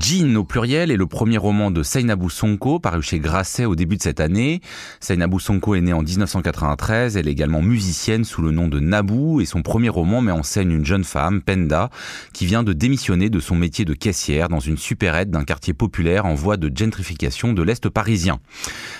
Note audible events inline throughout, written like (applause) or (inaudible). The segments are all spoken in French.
Jean au pluriel est le premier roman de Seynabou Sonko paru chez Grasset au début de cette année. Seynabou Sonko est née en 1993, elle est également musicienne sous le nom de Nabou et son premier roman met en scène une jeune femme, Penda, qui vient de démissionner de son métier de caissière dans une supérette d'un quartier populaire en voie de gentrification de l'Est parisien.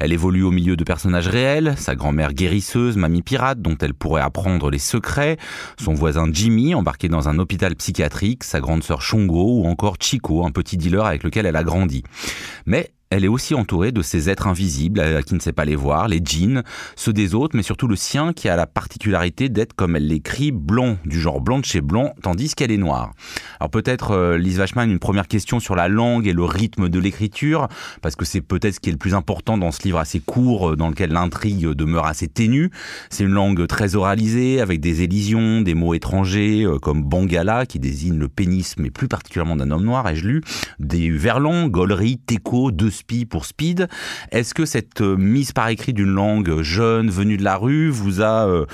Elle évolue au milieu de personnages réels, sa grand-mère guérisseuse, mamie pirate dont elle pourrait apprendre les secrets, son voisin Jimmy embarqué dans un hôpital psychiatrique, sa grande sœur Shongo ou encore Chico, un petit dealer avec lequel elle a grandi. Mais elle est aussi entourée de ces êtres invisibles à qui ne sait pas les voir, les djinns, ceux des autres, mais surtout le sien qui a la particularité d'être, comme elle l'écrit, blanc, du genre blanc de chez blanc, tandis qu'elle est noire. Alors peut-être, euh, Lise Wachman, une première question sur la langue et le rythme de l'écriture, parce que c'est peut-être ce qui est le plus important dans ce livre assez court, euh, dans lequel l'intrigue demeure assez ténue. C'est une langue très oralisée, avec des élisions, des mots étrangers, euh, comme bangala, qui désigne le pénis, mais plus particulièrement d'un homme noir, ai-je lu, des verlans, gaulerie, teco, deux pour speed. Est-ce que cette euh, mise par écrit d'une langue jeune, venue de la rue, vous a euh,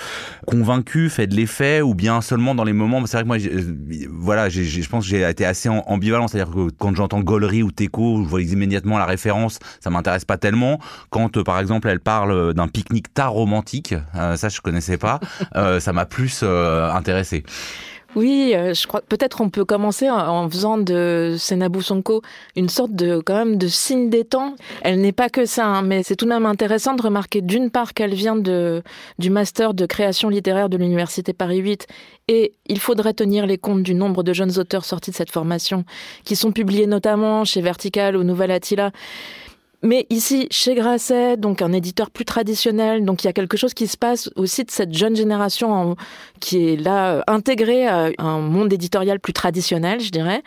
convaincu, fait de l'effet, ou bien seulement dans les moments C'est vrai que moi, euh, voilà, je pense que j'ai été assez ambivalent, c'est-à-dire que quand j'entends Gollery ou Teco, je vois immédiatement la référence, ça m'intéresse pas tellement. Quand, par exemple, elle parle d'un pique-nique tard romantique, ça je connaissais pas, ça m'a plus intéressé. Oui, euh, je crois peut-être on peut commencer en, faisant de Senabou Sonko une sorte de quand même de signe des temps. Elle n'est pas que ça, hein, mais c'est tout de même intéressant de remarquer d'une part qu'elle vient de du master de création littéraire de l'université Paris 8 et il faudrait tenir les comptes du nombre de jeunes auteurs sortis de cette formation qui sont publiés notamment chez Vertical ou Nouvelle Attila mais ici, chez Grasset, donc un éditeur plus traditionnel, donc il y a quelque chose qui se passe aussi de cette jeune génération qui est là euh, intégrée à un monde éditorial plus traditionnel, je dirais.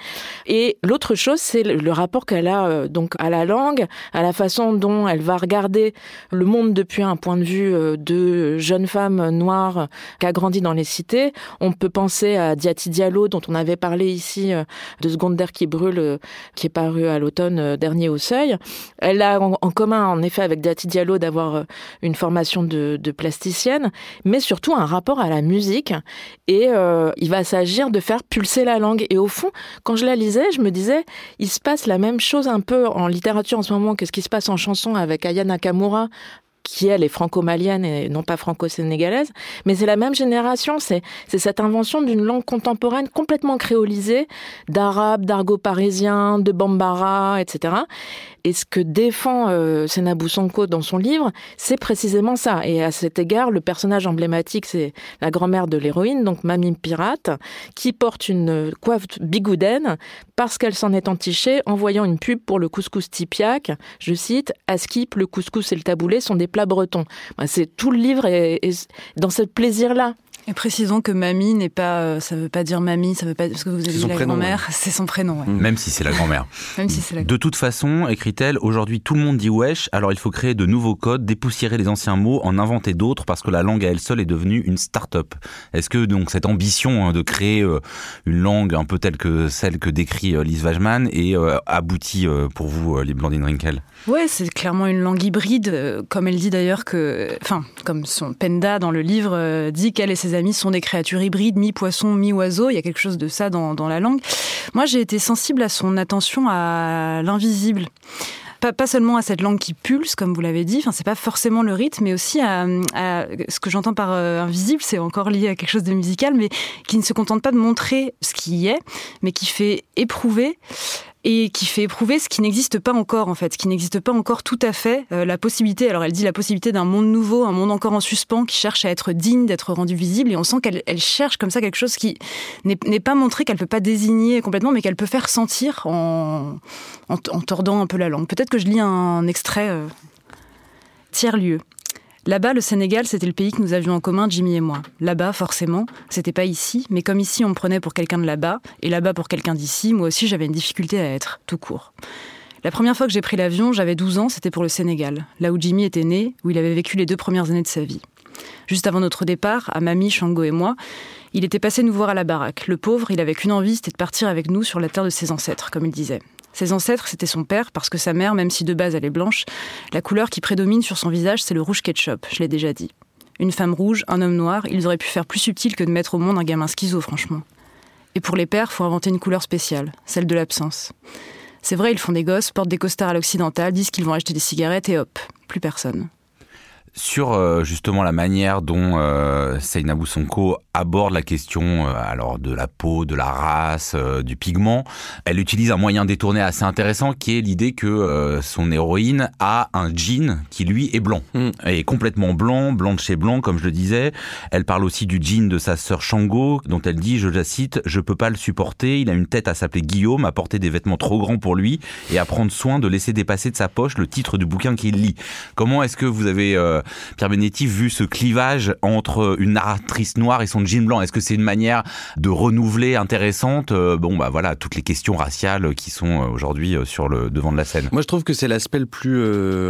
Et l'autre chose, c'est le, rapport qu'elle a euh, donc à la langue, à la façon dont elle va regarder le monde depuis un point de vue euh, de jeune femme noire qui a grandi dans les cités. On peut penser à Diati Diallo, dont on avait parlé ici, de Seconde d'air qui brûle, qui est paru à l'automne dernier au Seuil. Elle en, commun, en effet, avec Dati Diallo d'avoir euh, une formation de, plasticienne, mais surtout un rapport à la musique. Et euh, il va s'agir de faire pulser la langue. Et au fond, quand je la lisais, je me disais, il se passe la même chose un peu en littérature en ce moment que ce qui se passe en chanson avec Aya Nakamura, qui elle est franco-malienne et non pas franco-sénégalaise, mais c'est la même génération, c'est cette invention d'une langue contemporaine complètement créolisée, d'arabe, d'argot parisien, de bambara, etc. Et ce que défend euh, dans son livre, c'est précisément ça. Et à cet égard, le personnage emblématique, c'est la grand-mère de l'héroïne, donc Mamie Pirate, qui porte une coiffe bigoudaine parce qu'elle s'en est entichée en voyant une pub pour le couscous tipiac. Je cite, à Skip, le couscous et le taboulé sont des plats bretons. C'est tout le livre et dans ce plaisir-là. Et précisons que mamie n'est pas, euh, ça veut pas dire mamie, ça veut pas parce que vous avez dit la grand-mère, c'est son prénom. Ouais. Même si c'est la grand-mère. (laughs) Même si c'est la. De toute façon, écrit-elle, aujourd'hui tout le monde dit wesh, alors il faut créer de nouveaux codes, dépoussiérer les anciens mots, en inventer d'autres parce que la langue à elle seule est devenue une start-up. Est-ce que donc cette ambition hein, de créer euh, une langue un peu telle que celle que décrit euh, Lise Wajman est aboutie pour vous, les Blandine Rinkel? Ouais, c'est clairement une langue hybride, comme elle dit d'ailleurs que, enfin, comme son Penda dans le livre dit qu'elle et ses amis sont des créatures hybrides, mi-poisson, mi-oiseau. Il y a quelque chose de ça dans, la langue. Moi, j'ai été sensible à son attention à l'invisible. Pas, seulement à cette langue qui pulse, comme vous l'avez dit, enfin, c'est pas forcément le rythme, mais aussi à, ce que j'entends par euh, invisible, c'est encore lié à quelque chose de musical, mais qui ne se contente pas de montrer ce qui y est, mais qui fait éprouver et qui fait éprouver ce qui n'existe pas encore en fait, ce qui n'existe pas encore tout à fait, euh, la possibilité, alors elle dit la possibilité d'un monde nouveau, un monde encore en suspens qui cherche à être digne d'être rendu visible et on sent qu'elle elle cherche comme ça quelque chose qui n'est pas montré, qu'elle peut pas désigner complètement mais qu'elle peut faire sentir en, en, tordant un peu la langue. Peut-être que je lis un extrait euh, tiers-lieu. Là-bas, le Sénégal, c'était le pays que nous avions en commun, Jimmy et moi. Là-bas, forcément, c'était pas ici, mais comme ici on me prenait pour quelqu'un de là-bas, et là-bas pour quelqu'un d'ici, moi aussi j'avais une difficulté à être, tout court. La première fois que j'ai pris l'avion, j'avais 12 ans, c'était pour le Sénégal, là où Jimmy était né, où il avait vécu les deux premières années de sa vie. Juste avant notre départ, à Mamie, Shango et moi, il était passé nous voir à la baraque. Le pauvre, il avait qu'une envie, c'était de partir avec nous sur la terre de ses ancêtres, comme il disait. Ses ancêtres, c'était son père, parce que sa mère, même si de base elle est blanche, la couleur qui prédomine sur son visage, c'est le rouge ketchup, je l'ai déjà dit. Une femme rouge, un homme noir, ils auraient pu faire plus subtil que de mettre au monde un gamin schizo, franchement. Et pour les pères, faut inventer une couleur spéciale, celle de l'absence. C'est vrai, ils font des gosses, portent des costards à l'occidental, disent qu'ils vont acheter des cigarettes et hop, plus personne sur euh, justement la manière dont euh, Seynabou Sonko aborde la question euh, alors de la peau, de la race, euh, du pigment. Elle utilise un moyen détourné assez intéressant qui est l'idée que son héroïne a un jean qui lui est blanc, mm. est complètement blanc, blanc de chez blanc comme je le disais. Elle parle aussi du jean de sa sœur Shango dont elle dit, je la cite, je peux pas le supporter, il a une tête à s'appeler Guillaume, à porter des vêtements trop grands pour lui et à prendre soin de laisser dépasser de sa poche le titre du bouquin qu'il lit. Comment est-ce que vous avez Pierre Benetti vu ce clivage entre une narratrice noire et son jean blanc Est-ce que c'est une manière de renouveler intéressante euh, Bon, bah voilà, toutes les questions raciales qui sont euh, aujourd'hui euh, sur le devant de la scène? Moi, je trouve que c'est l'aspect le plus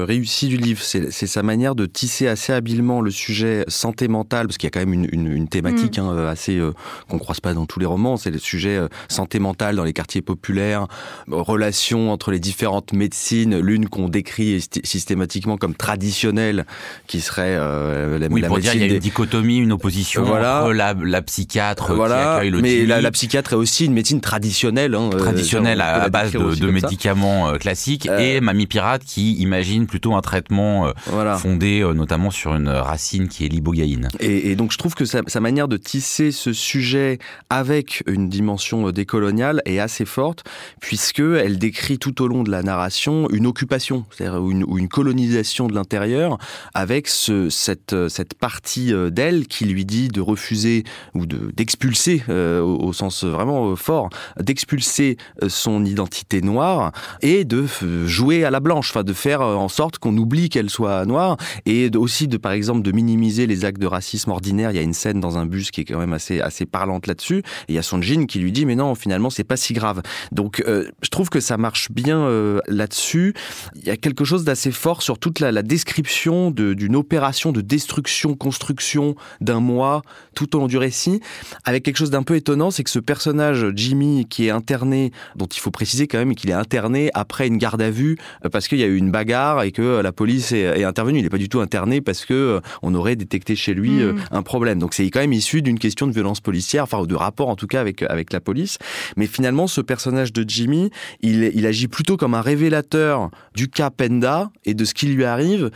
réussi du livre. C'est sa manière de tisser assez habilement le sujet santé mentale, parce qu'il y a quand même une, thématique mm. hein, assez qu'on croise pas dans tous les romans. C'est le sujet santé mentale dans les quartiers populaires, relations entre les différentes médecines, l'une qu'on décrit systématiquement comme traditionnelle, qui serait euh, la, oui, pour dire il y a une dichotomie, une opposition entre la, psychiatre voilà. qui accueille le Mais la, psychiatre est aussi une médecine traditionnelle. Hein, euh, traditionnelle à, base de, médicaments euh, classiques et Mamie Pirate qui imagine plutôt un traitement fondé notamment sur une racine qui est l'ibogaïne. Et, donc je trouve que sa, manière de tisser ce sujet avec une dimension décoloniale est assez forte puisque elle décrit tout au long de la narration une occupation, c'est-à-dire une, une colonisation de l'intérieur avec cette, euh, cette partie euh, d'elle qui lui dit de refuser ou d'expulser, euh, au, sens vraiment fort, d'expulser son identité noire et de jouer à la blanche, enfin de faire en sorte qu'on oublie qu'elle soit noire et aussi de par exemple de minimiser les actes de racisme ordinaire. Il y a une scène dans un bus qui est quand même assez assez parlante là-dessus. Et il y a son jean qui lui dit mais non finalement c'est pas si grave. Donc je trouve que ça marche bien là-dessus. Il y a quelque chose d'assez fort sur toute la, description d'une opération de destruction, construction d'un mois tout au long du récit, avec quelque chose d'un peu étonnant, c'est que ce personnage Jimmy qui est interné, dont il faut préciser quand même qu'il est interné après une garde à vue euh, parce qu'il y a eu une bagarre et que la police est, intervenue. Il n'est pas du tout interné parce que euh, on aurait détecté chez lui euh, mm. un problème. Donc c'est quand même issu d'une question de violence policière, enfin de rapport en tout cas avec avec la police. Mais finalement, ce personnage de Jimmy, il, il agit plutôt comme un révélateur du cas Penda et de ce qui lui arrive.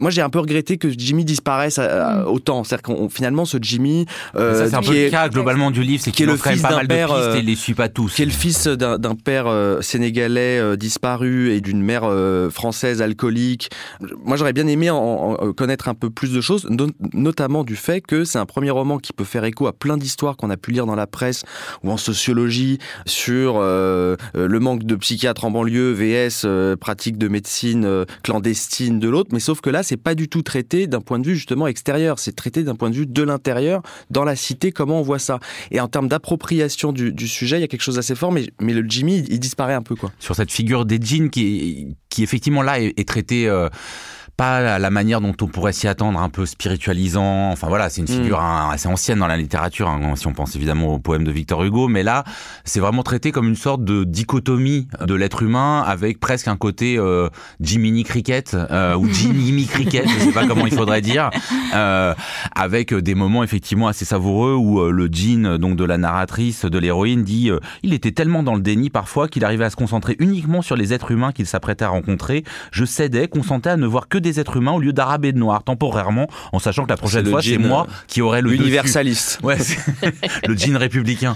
Moi, j'ai un peu regretté que Jimmy disparaisse mm. autant. C'est-à-dire qu'on finalement ce Jimmy, euh, c'est un peu le cas globalement du livre, c'est qu'il est le fils d'un père, de et les suit pas tous. Qui est le fils d'un père euh, sénégalais euh, disparu et d'une mère euh, française alcoolique. Moi, j'aurais bien aimé en, connaître un peu plus de choses, notamment du fait que c'est un premier roman qui peut faire écho à plein d'histoires qu'on a pu lire dans la presse ou en sociologie sur le manque de psychiatres en banlieue, VS, pratique de médecine clandestine de l'autre. Mais sauf que là, c'est pas du tout traité d'un point de vue justement extérieur. C'est traité d'un point de vue de l'intérieur, dans la cité, comment on voit ça? Et en termes d'appropriation du, sujet, il y a quelque chose d'assez fort, mais, le Jimmy, il, disparaît un peu. quoi. Sur cette figure des qui effectivement là est, traitée... Euh, pas la manière dont on pourrait s'y attendre, un peu spiritualisant. Enfin voilà, c'est une mm. figure assez ancienne dans la littérature, hein, si on pense évidemment au poème de Victor Hugo, mais là, c'est vraiment traité comme une sorte de dichotomie de l'être humain avec presque un côté euh, Jiminy Cricket euh, ou Jimmy Cricket, je sais pas comment il faudrait dire, (laughs) euh, avec des moments effectivement assez savoureux où euh, le jean donc de la narratrice, de l'héroïne dit euh, il était tellement dans le déni parfois qu'il arrivait à se concentrer uniquement sur les êtres humains qu'il s'apprêtait à rencontrer. Je cédais, consentais à ne voir que des êtres humains au lieu d'arabes et de noirs, temporairement, en sachant que la prochaine fois, c'est moi euh, qui aurai le universaliste. Ouais, (laughs) le jean républicain.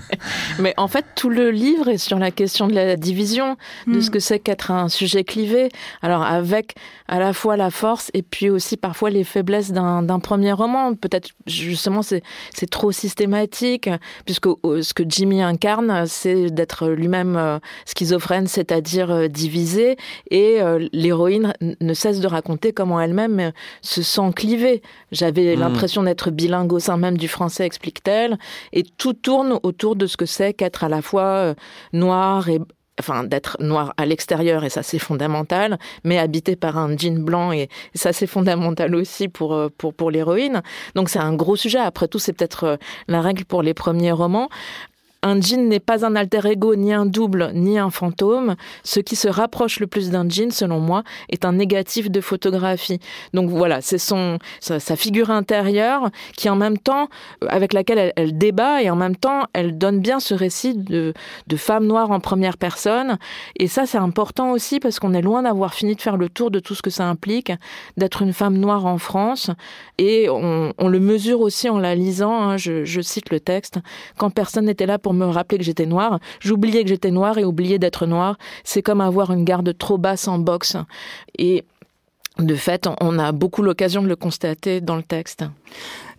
(laughs) Mais en fait, tout le livre est sur la question de la division, de hmm. ce que c'est qu'être un sujet clivé. Alors, avec à la fois la force et puis aussi parfois les faiblesses d'un premier roman. Peut-être, justement, c'est trop systématique, puisque ce que Jimmy incarne, c'est d'être lui-même euh, schizophrène, c'est-à-dire euh, divisé, et l'héroïne ne cesse de raconter comment elle-même euh, se sent clivée. J'avais hmm. l'impression d'être bilingue au sein même du français, explique-t-elle, et tout tourne autour de ce que c'est qu'être à la fois euh, noir et enfin d'être noir à l'extérieur et ça c'est fondamental, mais habité par un jean blanc et ça c'est fondamental aussi pour euh, pour pour l'héroïne. Donc c'est un gros sujet. Après tout, c'est peut-être la règle pour les premiers romans. Un djinn n'est pas un alter ego, ni un double, ni un fantôme. Ce qui se rapproche le plus d'un djinn, selon moi, est un négatif de photographie. Donc voilà, c'est son sa, figure intérieure qui, en même temps, avec laquelle elle, débat et en même temps, elle donne bien ce récit de, de femme noire en première personne. Et ça, c'est important aussi parce qu'on est loin d'avoir fini de faire le tour de tout ce que ça implique d'être une femme noire en France. Et on, le mesure aussi en la lisant. Hein. je, je cite le texte. Quand personne n'était là pour me rappeler que j'étais noire, j'oubliais que j'étais noire et oublier d'être noire. C'est comme avoir une garde trop basse en boxe. Et de fait, on a beaucoup l'occasion de le constater dans le texte.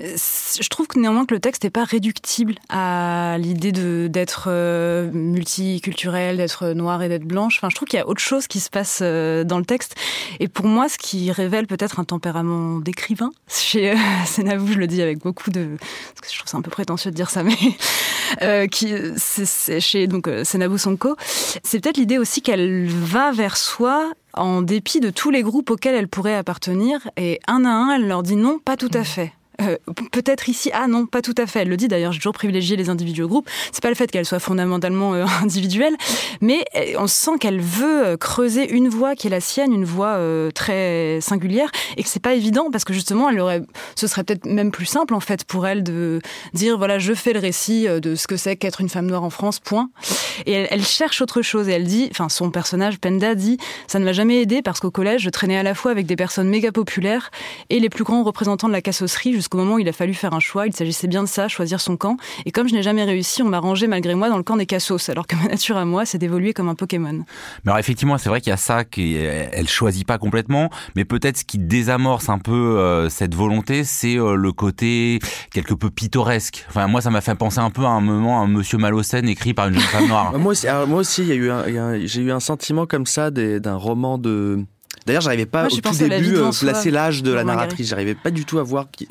Je trouve que néanmoins que le texte n'est pas réductible à l'idée d'être euh, multiculturel, d'être noir et d'être blanche. Enfin, je trouve qu'il y a autre chose qui se passe euh, dans le texte. Et pour moi, ce qui révèle peut-être un tempérament d'écrivain, (laughs) chez euh, je le dis avec beaucoup de... Parce que je trouve c'est un peu prétentieux de dire ça, (laughs) mais... Euh, qui c'est chez donc Sonko, c'est peut-être l'idée aussi qu'elle va vers soi en dépit de tous les groupes auxquels elle pourrait appartenir et un à un elle leur dit non pas tout à fait euh, peut-être ici, ah non, pas tout à fait. Elle le dit d'ailleurs, j'ai toujours privilégié les individus au groupe. C'est pas le fait qu'elle soit fondamentalement euh, (laughs) individuelle, mais euh, on sent qu'elle veut creuser une voie qui est la sienne, une voie très singulière, et que c'est pas évident parce que justement, elle aurait, ce serait peut-être même plus simple en fait pour elle de dire voilà, je fais le récit de ce que c'est qu'être une femme noire en France, point. Et elle, cherche autre chose et elle dit, enfin son personnage Penda dit, ça ne m'a jamais aidé parce qu'au collège, je traînais à la fois avec des personnes méga populaires et les plus grands représentants de la cassosserie jusqu'au moment où il a fallu faire un choix. Il s'agissait bien de ça, choisir son camp. Et comme je n'ai jamais réussi, on m'a rangé malgré moi dans le camp des cassos, alors que ma nature à moi, c'est d'évoluer comme un Pokémon. Mais alors effectivement, c'est vrai qu'il y a ça qu'elle choisit pas complètement, mais peut-être ce qui désamorce un peu euh, cette volonté, c'est euh, le côté quelque peu pittoresque. Enfin, moi, ça m'a fait penser un peu à un moment à un Monsieur Malocène écrit par une jeune femme noire. (laughs) moi aussi, moi j'ai eu un sentiment comme ça d'un roman de D'ailleurs, j'arrivais pas au tout début euh, placer l'âge de la narratrice. J'arrivais pas du tout à voir qui,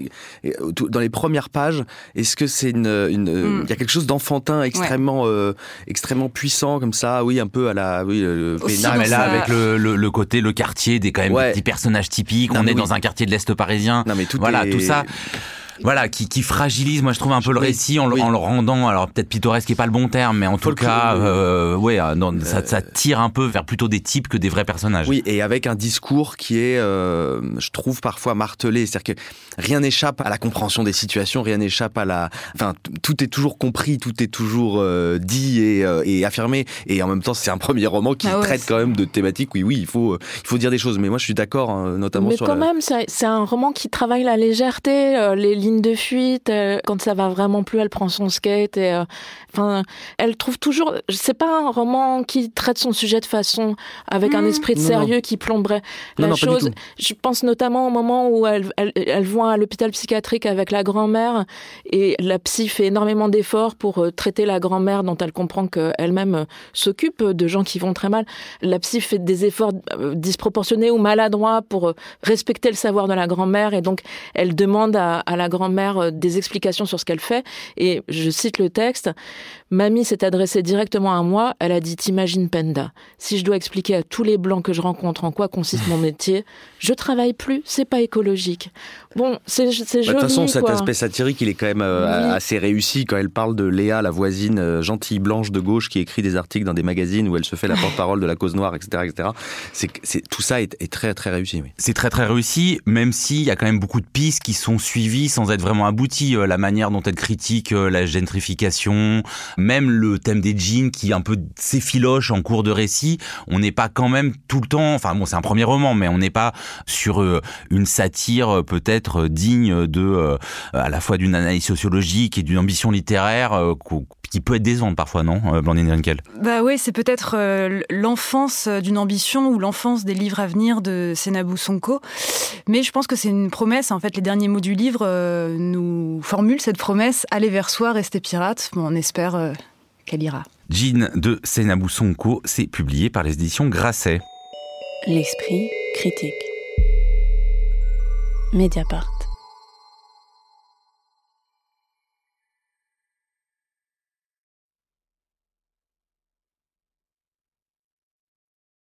dans les premières pages. Est-ce que c'est une, une hmm. il y a quelque chose d'enfantin extrêmement, euh, extrêmement puissant comme ça. Oui, un peu à la, oui, le mais là avec le, le, côté, le quartier des quand même petits personnages typiques. on est dans un quartier de l'est parisien. Non, mais tout voilà, tout ça voilà, qui, qui, fragilise, moi je trouve un peu le récit en, en le rendant, alors peut-être pittoresque n'est pas le bon terme, mais en tout cas, euh, ouais, euh, ça, ça, tire un peu vers plutôt des types que des vrais personnages. Oui, et avec un discours qui est, euh, je trouve parfois martelé, c'est-à-dire que rien n'échappe à la compréhension des situations, rien n'échappe à la, enfin, tout est toujours compris, tout est toujours euh, dit et, euh, et, affirmé, et en même temps c'est un premier roman qui ah traite quand même de thématiques. Oui, oui, il faut, il faut dire des choses, mais moi je suis d'accord, hein, notamment mais sur. Mais quand même, c'est un roman qui travaille la légèreté, les de fuite. Euh, quand ça va vraiment plus, elle prend son skate et euh, enfin, elle trouve toujours. C'est pas un roman qui traite son sujet de façon avec un mmh. esprit de sérieux qui plomberait la chose. Je pense notamment au moment où elle, elle, elle à l'hôpital psychiatrique avec la grand-mère et la psy fait énormément d'efforts pour euh, traiter la grand-mère dont elle comprend qu'elle-même s'occupe de gens qui vont très mal. La psy fait des efforts disproportionnés ou maladroits pour respecter le savoir de la grand-mère et donc elle demande à, à la grand mère euh, des explications sur ce qu'elle fait. Et je cite le texte. Mamie s'est adressée directement à moi. Elle a dit, t'imagines Penda, si je dois expliquer à tous les blancs que je rencontre en quoi consiste mon (laughs) métier, je travaille plus, c'est pas écologique. Bon, c'est joli. Bah, de toute façon, cet aspect satirique, il est quand même euh, assez réussi quand elle parle de Léa, la voisine euh, gentille blanche de gauche qui écrit des articles dans des magazines où elle se fait la (laughs) porte-parole de la cause noire, etc., etc. C'est, tout ça est, très très réussi. Oui. C'est très très réussi, même s'il y a quand même beaucoup de pistes qui sont suivies sans être vraiment abouties. Euh, la manière dont elle critique la gentrification, même le thème des jeans qui un peu s'effiloche en cours de récit. On n'est pas quand même tout le temps. Enfin bon, c'est un premier roman, mais on n'est pas sur une satire peut-être digne de euh, à la fois d'une analyse sociologique et d'une ambition littéraire euh, qui peut être décevante parfois, non, euh, Blandine Rinkel Bah oui, c'est peut-être l'enfance d'une ambition ou l'enfance des livres à venir de Senabou Sonko. Mais je pense que c'est une promesse. En fait, les derniers mots du livre nous formulent cette promesse aller vers soi, rester pirate. Bon, on espère qu'elle ira. Jean de Senabou Sonko, c'est publié par les éditions Grasset. L'esprit critique. Mediapart.